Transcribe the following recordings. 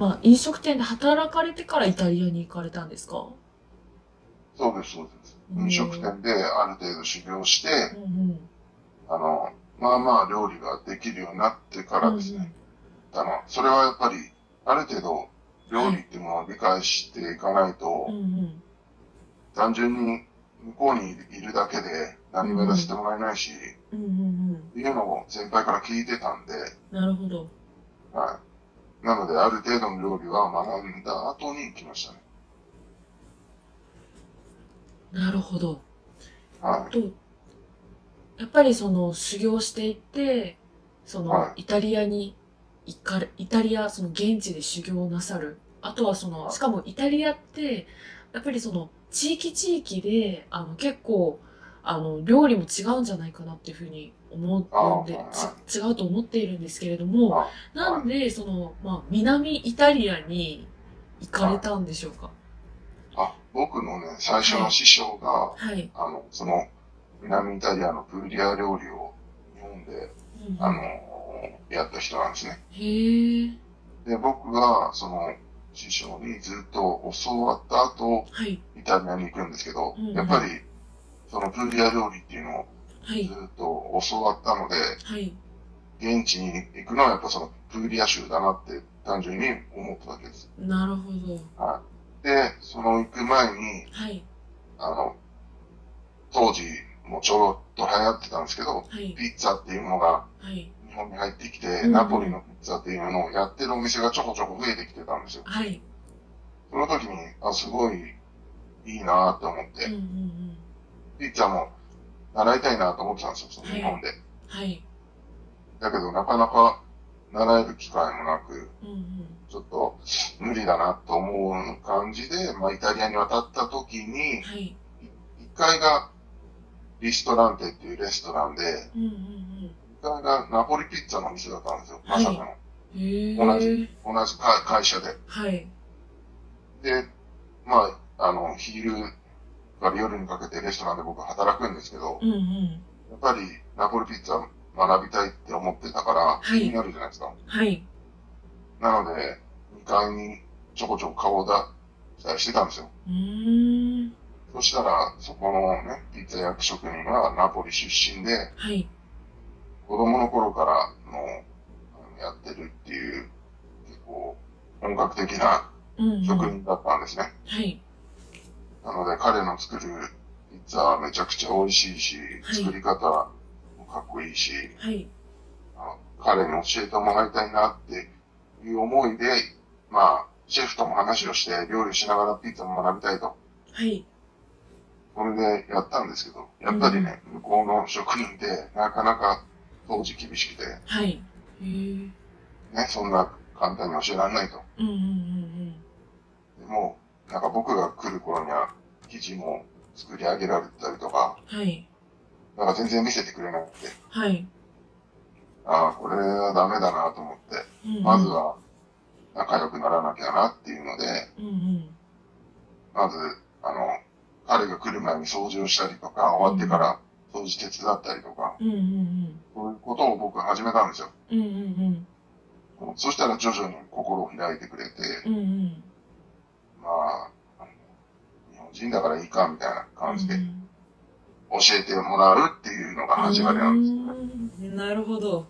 まあ、飲食店で働かれてからイタリアに行かれたんですか？そうです、そうです。飲食店である程度修行して、うんうん。あの、まあまあ料理ができるようになってからですね、あの、それはやっぱり、ある程度、料理っていうものを理解していかないと、うんうん。単純に向こうにいるだけで何もやらせてもらえないし、うんうんうん。っていうのを先輩から聞いてたんで、なるほど。はい。なので、ある程度の料理は学んだ後に来ましたね。なるほど。はい。と、やっぱりその修行していって、そのはイタリアに行かれ、イタリア、その現地で修行をなさる。あとはその、はいしかもイタリアって、やっぱりその地域地域で、あの結構、あの、料理も違うんじゃないかなっていうふうに思うんで違うと思っているんですけれども、あなんで、その、まあ、南イタリアに行かれたんでしょうか？あ、僕のね、最初の師匠が、はい。あの、その、南イタリアのプーリア料理を日本で、うんあの、やった人なんですね。へえ。で、僕が、その、師匠にずっと教わった後、はい。イタリアに行くんですけど、うんやっぱり、そのプーリア料理っていうのをはいず。っと教わったので、はい。現地に行くのはやっぱそのプーリア州だなって単純に思っただけです。なるほど。はい。で、その行く前に、はい。あの、当時もちょっと流行ってたんですけど、はい。ピッツァっていうものがはい。日本に入ってきて、うんナポリのピッツァっていうのをやってるお店がちょこちょこ増えてきてたんですよ。はい。その時に、あ、すごいいいなって思って、うんうんうん。ピッツァも習いたいなと思ってたんですよ、その日本で。はい。だけどなかなか習える機会もなく、うんうん。ちょっと無理だなと思う感じで、まあイタリアに渡った時に、はい。1階がリストランテっていうレストランで、うんうん1階がナポリピッツァの店だったんですよ、まさかの。うん。へえ。同じ。同じ会会社で。はい。で、まあ、あの、昼から夜にかけてレストランで僕働くんですけど、うんうん。やっぱりナポリピッツァ学びたいって思ってたから、はい気になるじゃないですか。はい。なので、2階にちょこちょこ顔を出したりしてたんですよ。うーん。そしたら、そこのね、ピッツァ焼き職人がナポリ出身で、はい。子供の頃からのやってるっていう、結構本格的なうんうん。職人だったんですね。はい。なので彼の作るピッツァはめちゃくちゃ美味しいし、はい作り方もかっこいいし、はい。彼に教えてもらいたいなっていう思いで、まあ、シェフとも話をして料理しながらピッツァも学びたいと。はい。それでやったんですけど、やっぱりね、向こうの職人ってなかなか当時厳しくて、はい。へえ。ね、そんな簡単に教えられないと。うんうんうんでも、なんか僕が来る頃には生地も作り上げられてたりとか、うん。はい。なんか全然見せてくれなくて、はい。ああ、これはダメだなと思って、うんうんまず。は仲良くならなきゃなっていうので、うんうん。まず、あの、彼が来る前に掃除をしたりとか、終わってから掃除手伝ったりとか、うんうんうん。そういうことを僕始めたんですよ。うんうんそしたら徐々に心を開いてくれて、うん。うん人だからいいかみたいな感じでうん教えてもらうっていうのが始まりなんですよね。うんなるほど。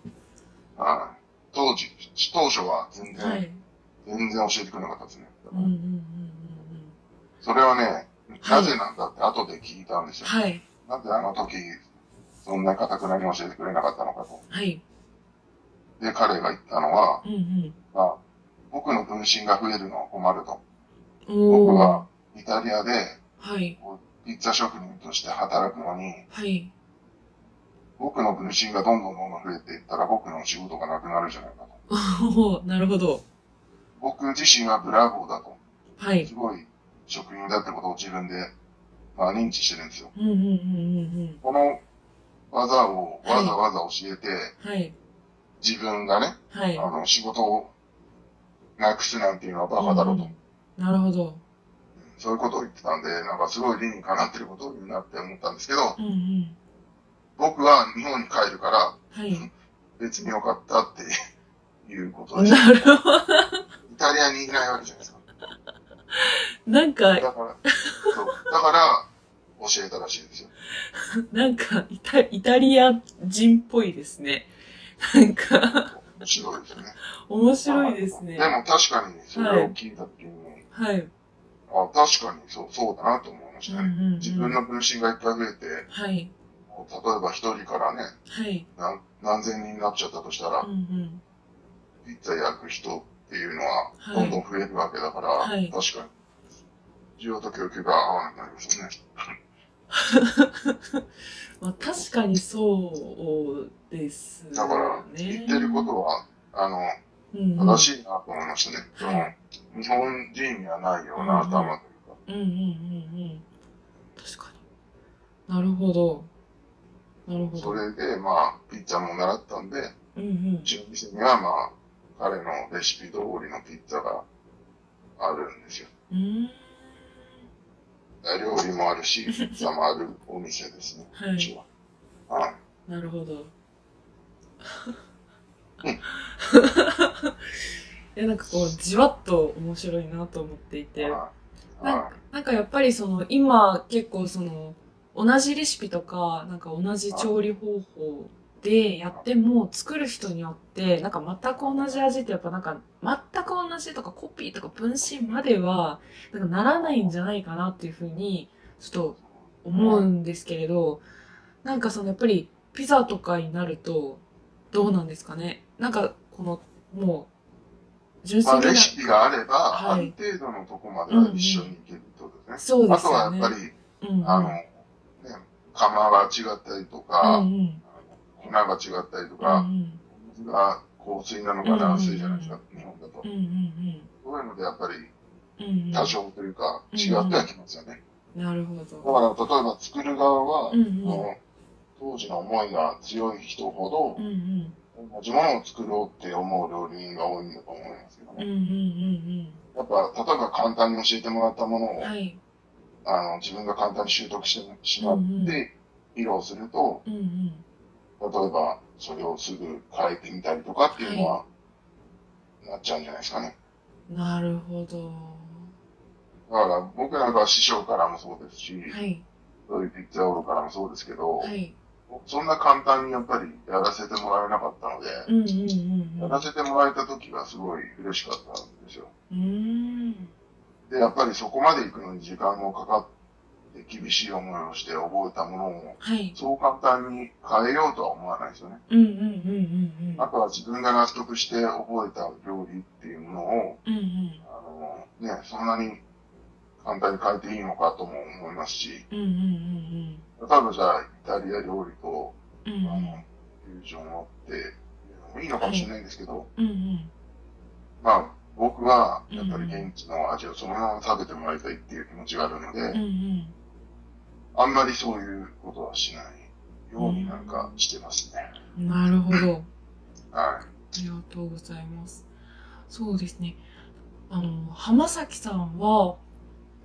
はい当時、当初は全然、はい。全然教えてくれなかったですね。うんうんうんうんそれはね、はいなぜなんだって後で聞いたんですよ。はい。なぜあの時、そんなかたくなに教えてくれなかったのかと。はい。で、彼が言ったのは、うんうん。まあ、僕の分身が増えるのは困ると。僕。はイタリアではい。ピッツァ職人として働くのに、はい。僕の分身がどんどんどんどん増えていったら僕の仕事がなくなるじゃないかと。なるほど。僕自身はブラボーだと。はいす。ごい職人だってことを自分で、まあ、認知してるんですよ。うんうんうんうんこの技をわざわざ教えて、うん。はい。自分がね、はい。あの、仕事をなくすなんていうのはバカだろうと。うんなるほど。そういうことを言ってたんで、なんかすごい理にかなってることを言うなって思ったんですけど、うんうん。僕は日本に帰るからはい。別によかったっていうことで。なるほど。イタリアにいないわけじゃないですか。なんか、だから、そう。だから、教えたらしいですよ。なんかイタ、イタリア人っぽいですね。なんか、面白いですね。面白いですねで。も確かに、それを聞いたときに、はい。あ、確かにそう、そうだなと思いましたね。うんうんうん自分の分身がいっぱい増えて、はい。例えば一人からね、はい。何何千人になっちゃったとしたら、うんうん。ピッツァ焼く人っていうのは、はいどんどん増えるわけだから、はい確かに、需要と供給が合わなくなりますよね。まあ確かにそうですね。だから、言ってることは、あの、正しいなと思いましたね。日本人にはないような頭というか。うんうんうんうん。確かに。なるほど。なるほど。それで、まあ、ピッツァも習ったんで、うんうんう。ちの店には、まあ、彼のレシピ通りのピッツァがあるんですよ。うーん。料理もあるし、ピッツァもあるお店ですね。はうちい。は。はい。なるほど。いや、なんかこう、じわっと面白いなと思っていて。はいなんかなんかやっぱりその、今結構その、同じレシピとか、なんか同じ調理方法でやっても、作る人によって、なんか全く同じ味ってやっぱなんか、全く同じとかコピーとか分身までは、なんかならないんじゃないかなっていうふうに、ちょっと思うんですけれど、なんかそのやっぱりピザとかになると、どうなんですかね。なんかこの、もう、純まあ、粋なレ、シピがあれば、はい。ある程度のとこまでは一緒にいけるってことですね。そうであとすよね。はやっぱり、うんうん、あの、ね、釜が違ったりとか、うんうん。粉が違ったりとうんか、水が硬水なのか軟水じゃないですか、う日本だと。う。んうんそういうのでやっぱりうんうん。多少というか違ってはきますよね。なるほだど。から例えば作る側は、うんうん当時の思いが強い人ほどうんうん。同じものを作ろうって思う料理人が多いんだと思いますけどね。うんうんうんやっぱ例えば簡単に教えてもらったものを、うんはい。あの自分が簡単に習得してしまって披露すると、うんうん。例えばそれをすぐ変えてみたりとかっていうのは、なっちゃうんじゃないですかね。なるほど。だから僕なんかは師匠からもそうですし、はい。そういうピッツァオールからもそうですけど、はいそんな簡単にやっぱりやらせてもらえなかったので、うんうんうんうん。やらせてもらえた時はすごい嬉しかったんですよ。で、やっぱりそこまで行くのに時間もかかって厳しい思いをして覚えたものを、はい。そう簡単に変えようとは思わないですよね。あとは自分が納得して覚えた料理っていうものを、うんうん。あの、ね、そんなに簡単に変えていいのかとも思いますし、うんうんうん例えばじゃあイタリア料理と、うんうんあの、フュージョンをっていいいのかもしれないんですけど、うんうんまあ、僕は、やっぱり現地の味をそのまま食べてもらいたいっていう気持ちがあるので、うんうんあんまりそういうことはしないようになんかしてますね。なるほど。はい。ありがとうございます。そうですね。あの、浜崎さんは、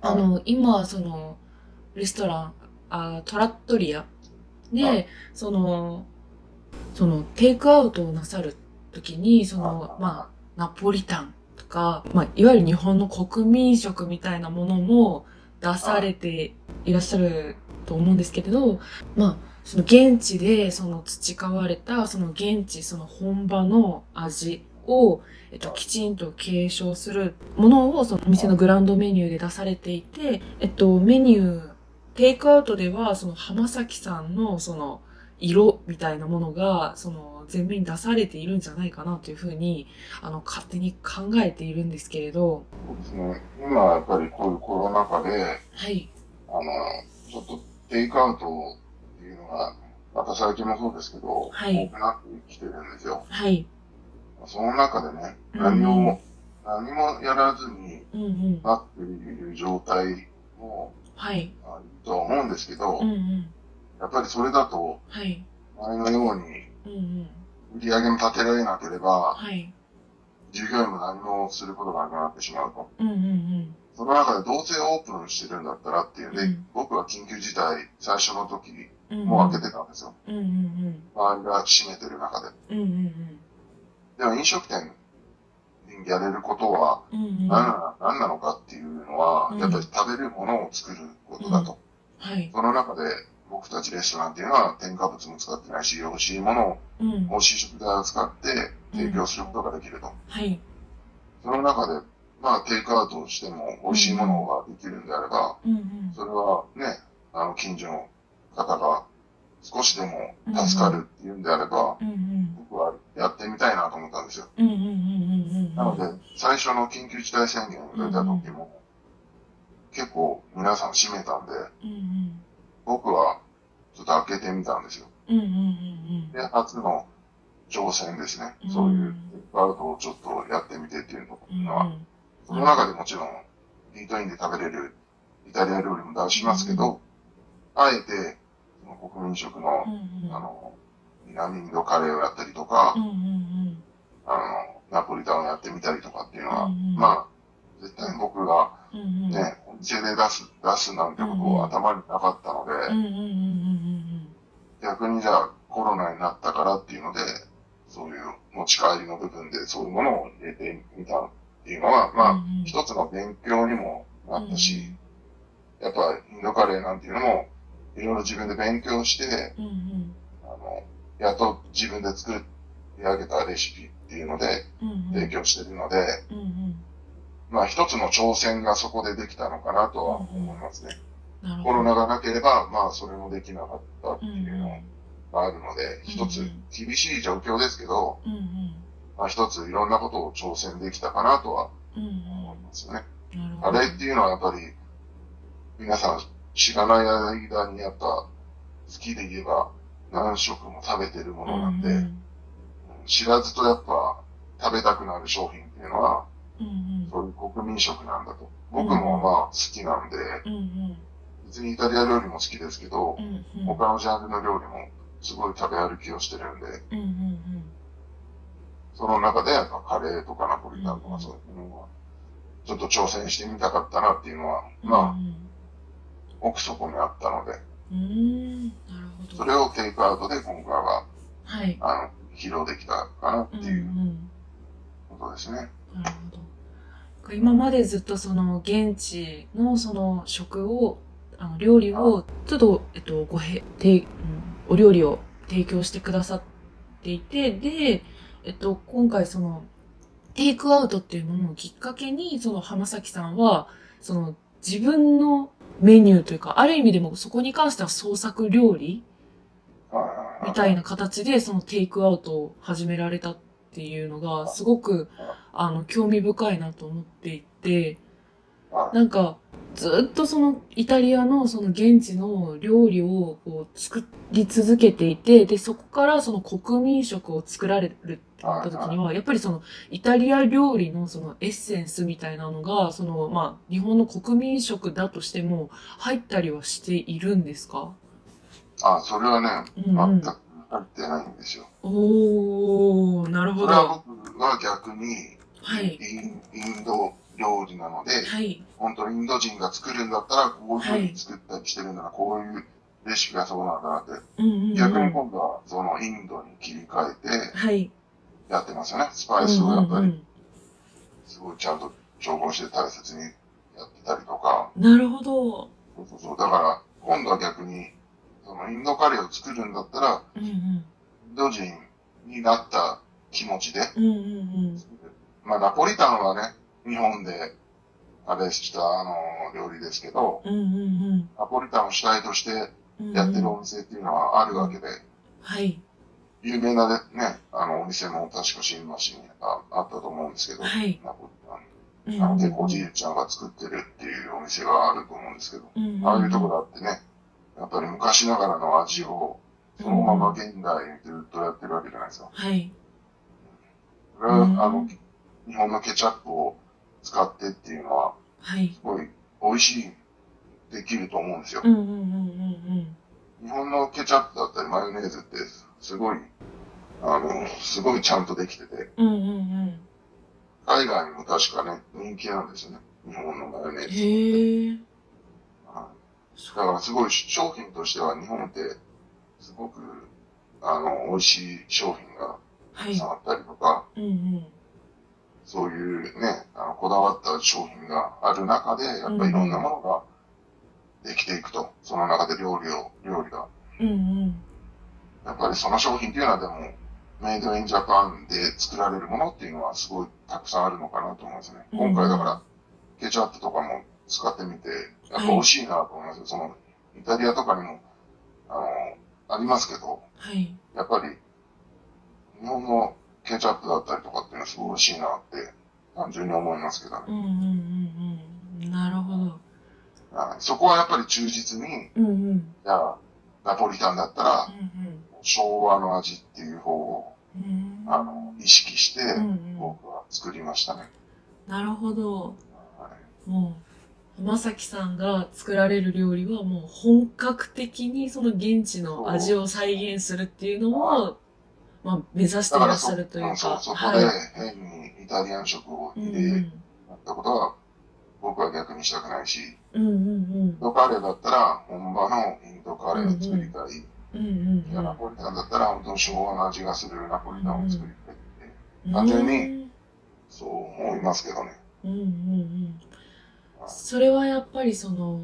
あの、今、その、レストラン、あトラットリアで、はいその、その、テイクアウトをなさるときに、その、まあ、ナポリタンとか、まあ、いわゆる日本の国民食みたいなものも出されていらっしゃると思うんですけれど、まあ、その現地でその培われたその現地その本場の味を、えっと、きちんと継承するものをそのお店のグランドメニューで出されていて、えっと、メニュー、テイクアウトではその浜崎さんのその色みたいなものがその前面に出されているんじゃないかなというふうにあの勝手に考えているんですけれど、そうですね。今はやっぱりこういうコロナ禍で、はい。あの、ちょっとテイクアウトっていうのが、また最近もそうですけど、はい多くなってきてるんですよ。はい。その中でね、うん何も、何もやらずにうんうん。なっている状態もはい。あるとは思うんですけど、うんうん。やっぱりそれだと、はい。前のようにうんうん。売り上げも立てられなければ、はい。従業員も何もすることがなくなってしまうと。うんうんその中でどうせオープンしてるんだったらっていうんで、うん僕は緊急事態最初の時うん。もう開けてたんですよ。うんうん周りが閉めてる中で。うん。うんうんでも飲食店にやれることは。何な何なのかっていうのは、うんやっぱり食べるものを作ることだと。はい。その中で僕たちレストランっていうのは添加物も使ってないし、美味しいものを、うん。美味しい食材を使って提供することができると。はい。その中で、まあテイクアウトをしても美味しいものができるんであれば、うんうん。それはね、あの近所の方が少しでも助かるっていうんであれば、うんうん。僕はやってみたいなと思ったんですよ。うんうんうんうんうん。なので、最初の緊急事態宣言が出た時も、結構皆さん閉めたんで、うんうん。僕はちょっと開けてみたんですよ。うんうんうんで、初の挑戦ですね。うんそういうテイクアウトをちょっとやってみてっていううん。のは、その中でもちろん、イートインで食べれるイタリア料理も出しますけど、あえて、国民食のうんう、ん。あの、南インドカレーをやったりとかう、んうんあの、ナポリタンをやってみたりとかっていうのは、うんうんまあ、絶対僕がうん。うんうん。ね、お店で出す、出すなんてことうんうんを頭になかったので、うんうんうんうん逆にじゃあコロナになったからっていうので、そういう持ち帰りの部分でそういうものを入れてみたっていうのは、まあ、うんうん一つの勉強にもなったし、やっぱインドカレーなんていうのも、いろいろ自分で勉強して、うんうん。あの、やっと自分で作り上げたレシピっていうのでうんうん。提供してるので、うんうん。まあ一つの挑戦がそこでできたのかなとは思いますね。コロナがなければ、まあそれもできなかったってうんう。いうんのがあるので、一つうん厳しい状況ですけど、うんうん。まあ一ついろんなことを挑戦できたかなとはうん思いますよね。うん。なるほど。カレーっていうのはやっぱり、皆さん知らない間にやっぱ好きで言えば何食も食べてるものなんで、うん知らずとやっぱ食べたくなる商品っていうのは、うんうん。そういう国民食なんだと。僕もまあ好きなんで、うんうん。別にイタリア料理も好きですけどう、んうん。他のジャンルの料理もすごい食べ歩きをしてるんで、うんうんその中でやっぱカレーとかナポリタンとうんかそういうのは、ちょっと挑戦してみたかったなっていうのは、うん。まあ、奥底にあったので、うん。うん。なるほど。それをテイクアウトで今回は、はい。あの、披露できたかなって。いうんことですね。なるほど。今までずっとその現地のその食を、あの料理を、ちょっと、えっと、ごへ、て、うん、お料理を提供してくださっていて、で、えっと、今回その、テイクアウトっていうものをきっかけに、その浜崎さんは、その自分のメニューというか、ある意味でもそこに関しては創作料理みたいな形でそのテイクアウトを始められたっていうのが、すごく、あの、興味深いなと思っていて、はい。なんか、ずっとそのイタリアのその現地の料理をこう作り続けていて、で、そこからその国民食を作られるってなった時には、やっぱりそのイタリア料理のそのエッセンスみたいなのが、そのまあ日本の国民食だとしても入ったりはしているんですか？あ、それはね、うんうん全く入ってないんですよ。おー、なるほど。それはは僕は逆に、い。インインド料理なので、はい。本当にインド人が作るんだったら、こういうふうに作ったりしてるんだな、こういうレシピがそうなんだなって。うんうん、うん。逆に今度は、そのインドに切り替えてはい。やってますよね。スパイスをやっぱり、うんうんすごいちゃんと調合して大切にやってたりとか。うんなるほど。そうそうそう。だから、今度は逆に、そのインドカレーを作るんだったら、うんうん。インド人になった気持ちで、うんうんまあ、ナポリタンはね、日本で、あれした、あの、料理ですけど、うん。うんうんナポリタンを主体としてうん。やってるお店っていうのはあるわけで、はい。有名なね、あの、お店も確か新橋にああったと思うんですけど、はい。ナポリタン。うんあの、結構おじいちゃんが作ってるっていうお店があると思うんですけど、うんうん。ああいうとこだってね、やっぱり昔ながらの味を、そのまま現代にずっとやってるわけじゃないですか。はい。それは、うんあの、日本のケチャップを使ってっていうのは、はい。すごい美味しい、できると思うんですよ日本のケチャップだったりマヨネーズって、すごい、あの、すごいちゃんとできてて、うん。うんうんうん。海外にも確かね、人気なんですよね。日本のマヨネーズ。へえ。はいだからすごい商品としては日本って、すごく、あの、美味しい商品がはいたくさん。あったりとか、うんうん。そういうね、あの、こだわった商品がある中で、やっぱりいろんなものができていくと。その中で料理を、料理が。うんうん。やっぱりその商品っていうのはでも、メイドインジャパンで作られるものっていうのはすごいたくさんあるのかなと思いますね。うん今回だから、ケチャップとかも使ってみて、やっぱ美味しいなと思いますよ。その、イタリアとかにも、あの、ありますけど、はい。やっぱり、日本のケチャップだったりとかっていうのはすごい美味しいなって、単純に思いますけどね。うんうんうんうん。なるほど。はいそこはやっぱり忠実に、うんうん。じゃあ、ナポリタンだったらう、ん昭和の味っていう方を、うん。あの、意識してうん、うん。僕は作りましたね。なるほど。はいもう、浜崎さんが作られる料理はもう本格的にその現地の味を再現するっていうのを、まあ、目指していらっしゃるというか。そう、そこはい。で変にイタリアン食をうん入れたことは、僕は逆にしたくないし、うんうんうん。インドカレーだったら本場のインドカレーを作りたい。うんうんナポリタンだったら本当に昭和の味がするナポリタンを作りたいって、うん。単純にそう思いますけどね。うんうんうん。それはやっぱりその、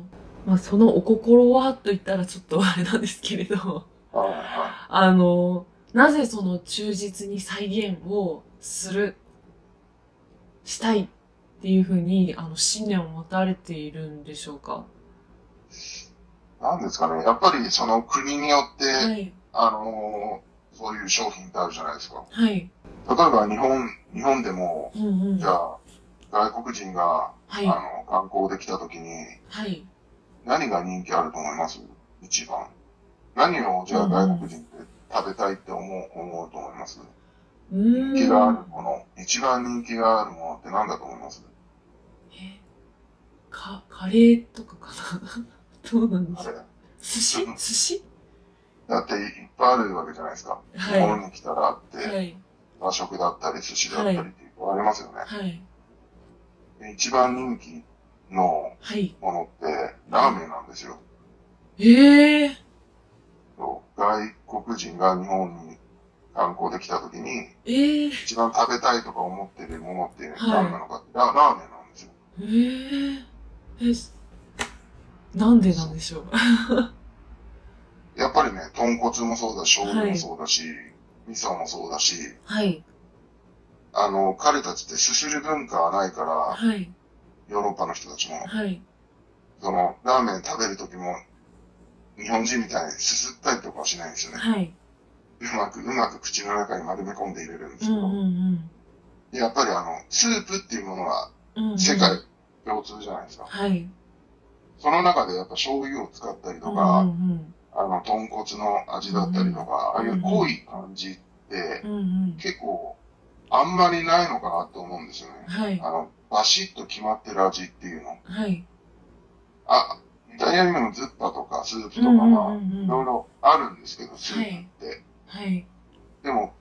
まあそのお心はと言ったらちょっとあれなんですけれど、はい。はあの、なぜその忠実に再現をする、したいっていうふうに、あの、信念を持たれているんでしょうか？い。なんですかね。やっぱりその国によって、はい。あのーそういう商品ってあるじゃないですか。はい。例えば日本、日本でも、うんうん。じゃあ、外国人が、はい。あの、観光できた時に、はい。何が人気あると思います？一番。何を、じゃあ外国人って食べたいって思う、思うと思いますうーん。人気があるもの、一番人気があるものって何だと思います？えか、カレーとかかな？どうなんですか？寿司？寿司？だっていっぱいあるわけじゃないですか。日は本に来たらあって、い。はい。和食だったり寿司だったりっていうのありますよね。はい。で一番人気のはい。ものってラーメンなんですよ。ええー。そう外国人が日本に観光できた時に、ええー。一番食べたいとか思ってるものってはい何なのかって、ララーメンなんですよ。えー、え、すなんでなんでしょう？やっぱりね、豚骨もそうだし、醤油もそうだし、味噌もそうだし、はい。あの、彼たちってすする文化はないから、はい。ヨーロッパの人たちも、はい。その、ラーメン食べる時も、日本人みたいにすすったりとかはしないんですよね。はい。うまく、うまく口の中に丸め込んで入れるんですけど、うんうんでやっぱりあの、スープっていうものはうん。うんうん世界共通じゃないですか。はい。その中でやっぱ醤油を使ったりとうんか、うんあの、豚骨の味だったりとか、ああいう濃い感じってうん。うんうん。結構あんまりないのかなと思うんですよね。はい。あの、バシッと決まってる味っていうの。はい。あ、イタリアにもズッパとかスープとかまあ、いろいろあるんですけど、スープって。はい。でも、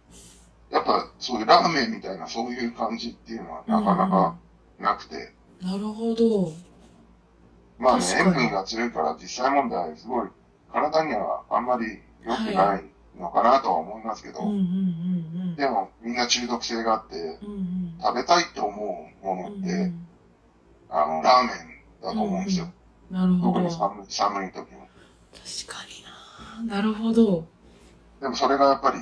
やっぱそういうラーメンみたいなそういう感じっていうのはなかなかなくて。なるほど。まあね、塩分が強いから実際問題すごい体にはあんまり良くないのかなとは思いますけど、でもみんな中毒性があって、うん。うんうん。食べたいと思うものうって、んあの、ラーメンだと思うんですよ。うん。なるほど。特に確寒い寒い時も。かにな。なるほど。でもそれがやっぱり、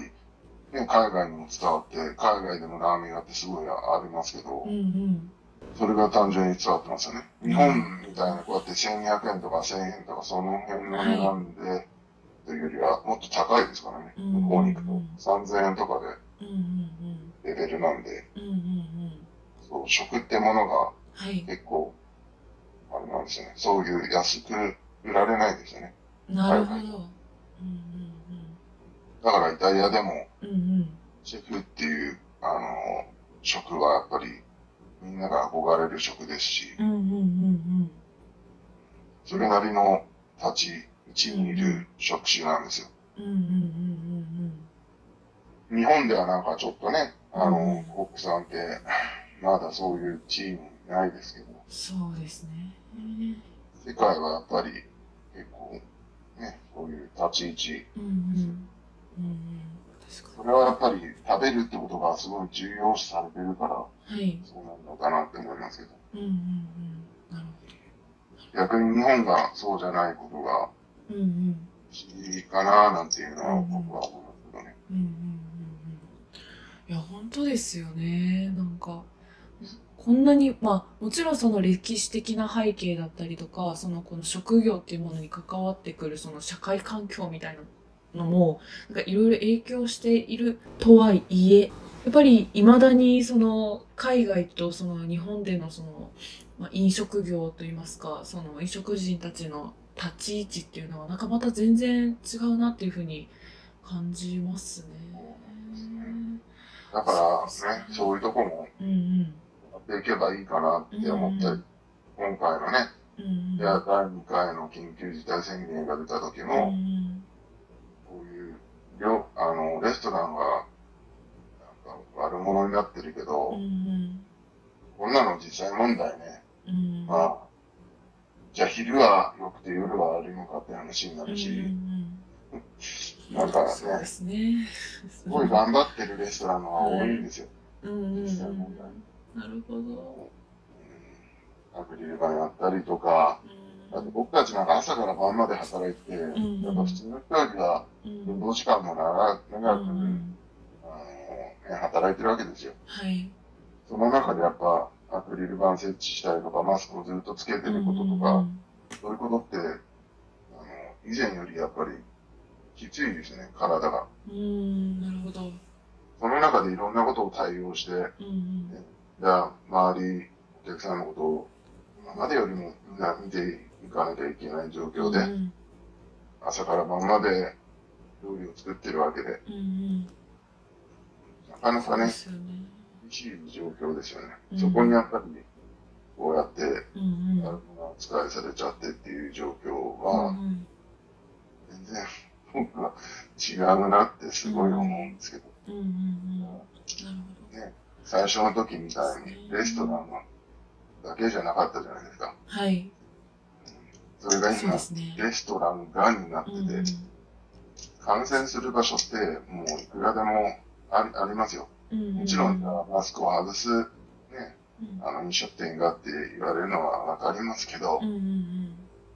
ね、海外にも伝わって、海外でもラーメン屋ってすごいありますけどうんう、ん。それが単純に伝わってますよね。日本みたいなこうやって1200円とか1000円とかその辺の値段で、というよりはもっと高いですからね。うん向こうに行くと3000円とかで。レベルなんで、うんうんうん。そう、食ってものがはい。結構、あれなんですよね。そういう安く売られないですよね。なるほど。うんうんだからイタリアでもうん。うんうん。シェフっていう、あの、職はやっぱりみんなが憧れる職ですし、うんうんうんそれなりの立ち位置にいる職種なんですよ。うん。うんうんうん日本ではなんかちょっとね、あうんの、コックさんって、まだそういう地位にないですけど、そうですね。世界はやっぱり結構、ね、そういう立ち位置、うんうん。うんうん。ですか。それはやっぱり食べるってことがすごい重要視されてるから、はい。そうなのかなって思いますけど。うんうんうん。なる逆に日本がそうじゃないことがほど。うんうん。不思議かななんていうのは僕は思いますけどね。うんうんうんうん。いや、本当ですよね。なんか、こんなに、まあ、もちろんその歴史的な背景だったりとか、そのこの職業っていうものに関わってくるその社会環境みたいなのも、なんかいろいろ影響しているとはいえ、やっぱり未だにその海外とその日本でのその、まあ、飲食業といいますか、その飲食人たちの立ち位置っていうのはなんかまた全然違うなっていうふうに感じますね。だからね、そういうとこもうんうん。いけばいいかなって思ったり、今回のね、うん第2回の緊急事態宣言が出た時うんも、こういう、料あの、レストランが、なんか悪者になってるけうん。ど、うんこんなの実際問題ね。うん。うん。まあ、じゃあ昼は良くて夜は悪いのかって話になうんうんるし、うん。だからね、すね。すごい頑張ってるレストランのが多いんですよ。うんうんうん。実際問題。なるほど。うんアクリル板やったりとか、うんだって僕たちなんか朝から晩まで働いて、んやっぱ普通の人よりはうん運動時間も長長く、働いてるわけですよ。はい。その中でやっぱアクリル板設置したりとか、マスクをずっとつけてることとか、うんそういうことって、あの、以前よりやっぱりきついですね、体が。うん。うん、なるほど。その中でいろんなことを対応して、うんうん。じゃあ、周り、お客さんのことを、今までよりもみんな見ていかなきゃいけない状況で、うん朝から晩まで料理を作ってるわけで、うんうん。なかなかね。厳しい状況ですよね。うんそこにやっぱり、こうやって、うんうん。あの扱いされちゃってっていう状況うんは、うん全然僕は違うなってすごい思うんですけど、うんうんうん。なるほど。最初の時みたいにレストランだけじゃなかったじゃないですか。はい。それが今。レストランがになってて、感染する場所ってもういくらでもありありますよ。もちろん、マスクを外す、ね、うんあの飲食店がって言われるのはわかりますけど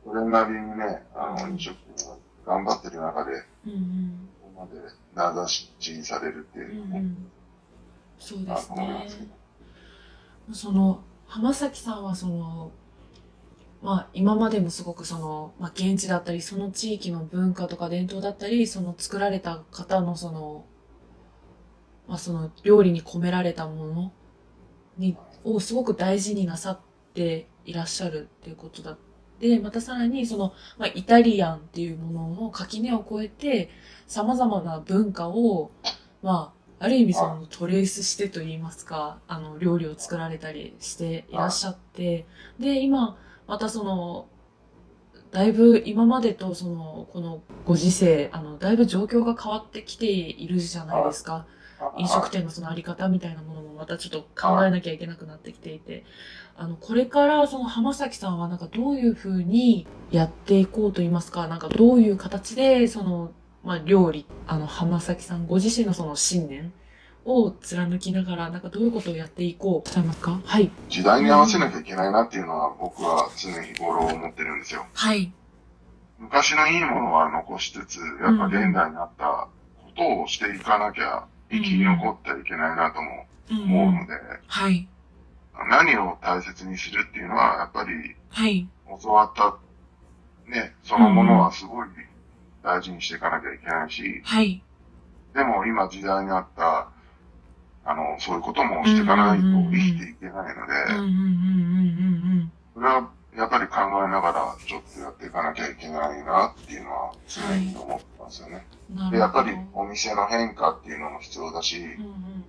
それなりにね、あのうん飲食店が頑張ってる中で。ここまで名指しされるってういうのも、んうん。そうですね。その浜崎さんはそのまあ今までもすごくその、まあ、現地だったりその地域の文化とか伝統だったりその作られた方のそのまあその料理に込められたものにをすごく大事になさっていらっしゃるっていうことだってまたさらにその、まあ、イタリアンっていうものの垣根を越えて様々な文化をまあある意味そのトレースしてと言いますか、あの料理を作られたりしていらっしゃって、で、今、またその、だいぶ今までとその、このご時世、あの、だいぶ状況が変わってきているじゃないですか。飲食店のそのあり方みたいなものもまたちょっと考えなきゃいけなくなってきていて、あの、これからその浜崎さんはなんかどういうふうにやっていこうと言いますか、なんかどういう形でその、まあ料理、あの浜崎さんご自身のその信念を貫きながら、なんかどういうことをやっていこうとますかはい。時代に合わせなきゃいけないなっていうのは僕は常日頃思ってるんですよ。はい。昔のいいものは残しつつ、やっぱ現代にあったことをしていかなきゃ生き残ってはいけないなとも思うので、はい。何を大切にするっていうのは、やっぱりはい。教わった、ね、そのものはすごい大事にしていかなきゃいけないし、はい。でも今時代にあった、あの、そういうこともしていかないと生きていけないので、それはやっぱり考えながらちょっとやっていかなきゃいけないなっていうのは常に思ってますよね。うん。なで、るほど。やっぱりお店の変化っていうのも必要だし、うんうん、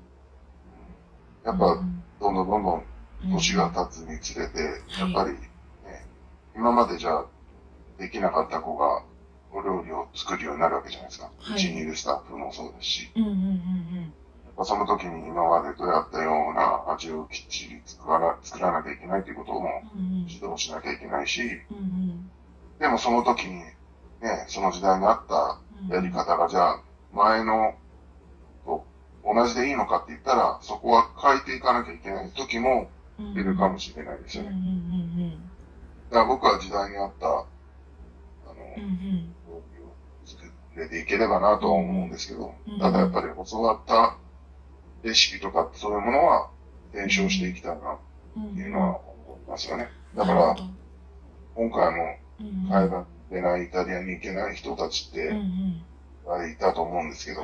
やっぱどんどんどんどんうん年が経つにつれて、はいやっぱりね、今までじゃあできなかった子がお料理を作るようになるわけじゃないですか。はい。うちにいるスタッフもそうですし、うんうんうんやっぱその時に今までどうやったような味をきっちり作らな作らなきゃいけないということもうんうん。指導しなきゃいけないし、うんでもその時にね、その時代にあったうん。やり方がじゃあ前の同じでいいのかって言ったら、そこは変えていかなきゃいけない時もうん。いるかもしれないですうんうんよね。うん。だから僕は時代に合った、あの、うんうんれていければなとは思うんですけどうん、ただやっぱり教わったレシピとかそういうものは伝承していきたいなうん。っていうのは思いますよね。だから今回の海外でないイタリアに行けない人たちってんいたと思うんですけど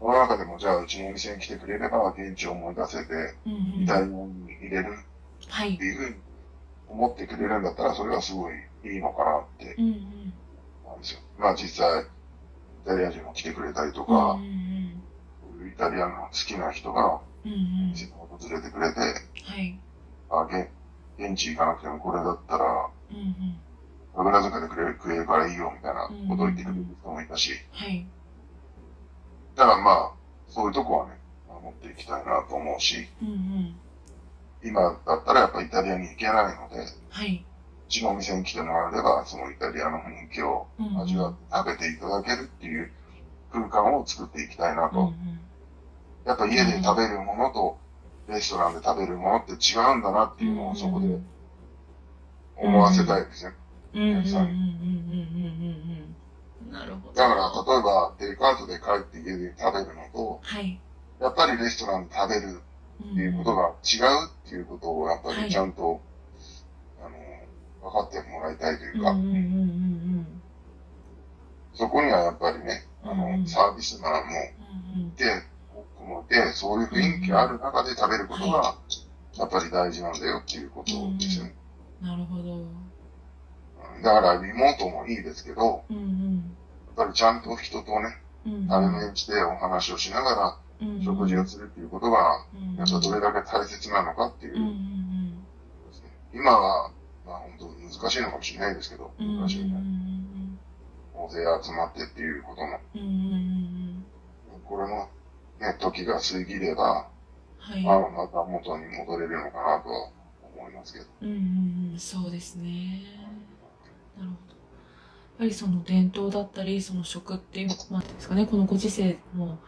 その中でもじゃあうちのお店に来てくれれば現地を思い出せて、イタリアに入れるはい。っていうふうに思ってくれるんだったら、それはすごいいいのかなってなんですよ。まあ実際、イタリア人も来てくれたりとうんか、うん。イタリアの好きな人がうんうん。店に訪れてくれて、はい。あ現現地行かなくてもこれだったら、うんうん。神楽坂でくれる食えるからいいよみたいなことを言ってくれる人もいたし、はい。だからまあ、そういうとこはね、守っていきたいなと思うし、うんうん。今だったらやっぱイタリアに行けないので、はい。うちのお店に来てもらえれば、そのイタリアの雰囲気を味わって食べていただけるっていう空間を作っていきたいなと。うんうん、やっぱ家で食べるものと、レストランで食べるものって違うんだなっていうのをそこで思わせたいですね。うん。なるほど。だから、例えば、デイカートで帰って家で食べるのと、はい、やっぱりレストランで食べるっていうことが違うっていうことを、やっぱりちゃんと、分かってもらいたいというか、うんうんうんうんそこにはやっぱりね、あうんうん。の、サービスマンもうんうん。いて、僕もいて、そういう雰囲気がある中で食べることが、やっぱり大事なんだよっていうことですよね。なるほど。うん。だからリモートもいいですけど、うんうん。やっぱりちゃんと人とね、うん対面してお話をしながうんら食事をするっていうことが、うんやっぱどれだけ大切なのかっていう。うんうんですね。今は、まあ本当難しいのかもしれないですけど、うんうん昔みたいに大勢集まってっていうことも、これもね、時が過ぎれば、はい。まあまた元に戻れるのかなとは思いますけど。うんうんうん。そうですね。なるほど。やっぱりその伝統だったりその食っていうですかね。このご時世の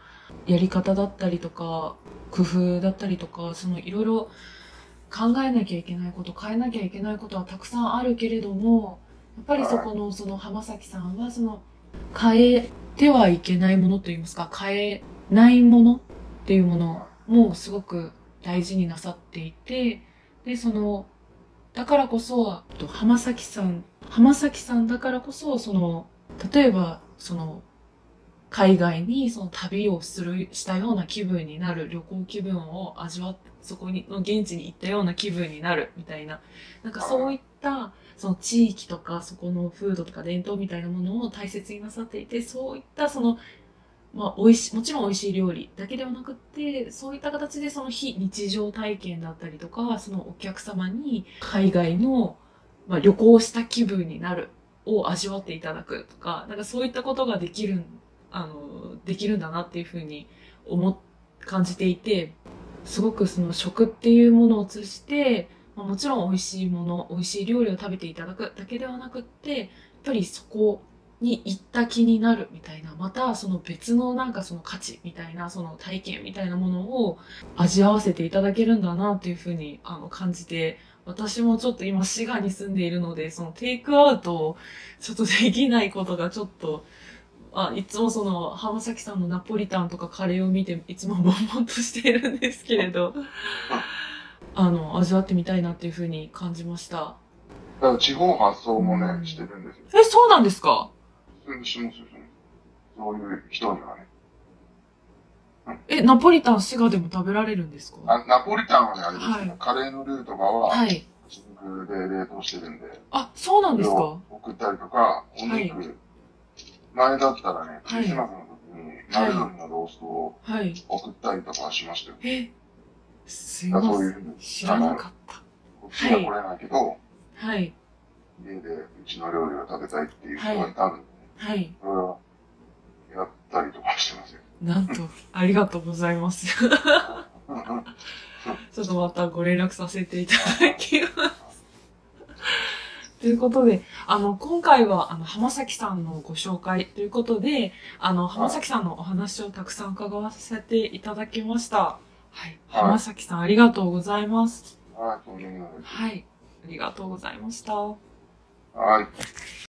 やり方だったりとか工夫だったりとかそのいろいろ考えなきゃいけないこと変えなきゃいけないことはたくさんあるけれどもやっぱりそこのその浜崎さんはその変えてはいけないものといいますか変えないものっていうものもすごく大事になさっていてでそのだからこそ浜崎さん浜崎さんだからこそその例えばその海外にその旅をするしたような気分になる旅行気分を味わってそこにの現地に行ったような気分になるみたいな。なんかそういったその地域とかそこの風土とか伝統みたいなものを大切になさっていてそういったそのまあ、美味しい、もちろん美味しい料理だけではなくって、そういった形でその非日常体験だったりとか、そのお客様に海外の、まあ、旅行した気分になるを味わっていただくとか、なんかそういったことができるん、あの、できるんだなっていうふうに思、感じていて、すごくその食っていうものを通じて、もちろん美味しいもの、美味しい料理を食べていただくだけではなくって、やっぱりそこに行った気になるみたいな、またその別のなんかその価値みたいな、その体験みたいなものを味わわせていただけるんだなっていうふうにあの感じて、私もちょっと今滋賀に住んでいるので、そのテイクアウトをちょっとできないことがちょっと、あいつもその浜崎さんのナポリタンとかカレーを見ていつも悶々としているんですけれど、あの、味わってみたいなっていうふうに感じました。だから地方発送もうんね、してるんですよ。え、そうなんですか？普通にしますよ、そういう人にはね。え、ナポリタン滋賀でも食べられるんですか？あナポリタンはね、あれですけど、はいカレーのルーとかは、はい。真空で冷凍してるんで、あ、そうなんですか？送ったりとか、お肉、前だったらね、クはいリスマスの時に、丸鶏のローストをはい。送ったりとかしましたよ。え、すいませ。そういうんふうに、知らなかった。こっちは来れないけど、はい。家でうちの料理を食べたいっていう人がいたんで、はい。それはやったりとかしてますよ。なんと、ありがとうございます。ちょっとまたご連絡させていただきます。ということで、あの、今回は、あの、浜崎さんのご紹介ということで、あの、浜崎さんのお話をたくさん伺わせていただきました。はい。浜崎さん、ありがとうございます。はい。はい。ありがとうございました。はい。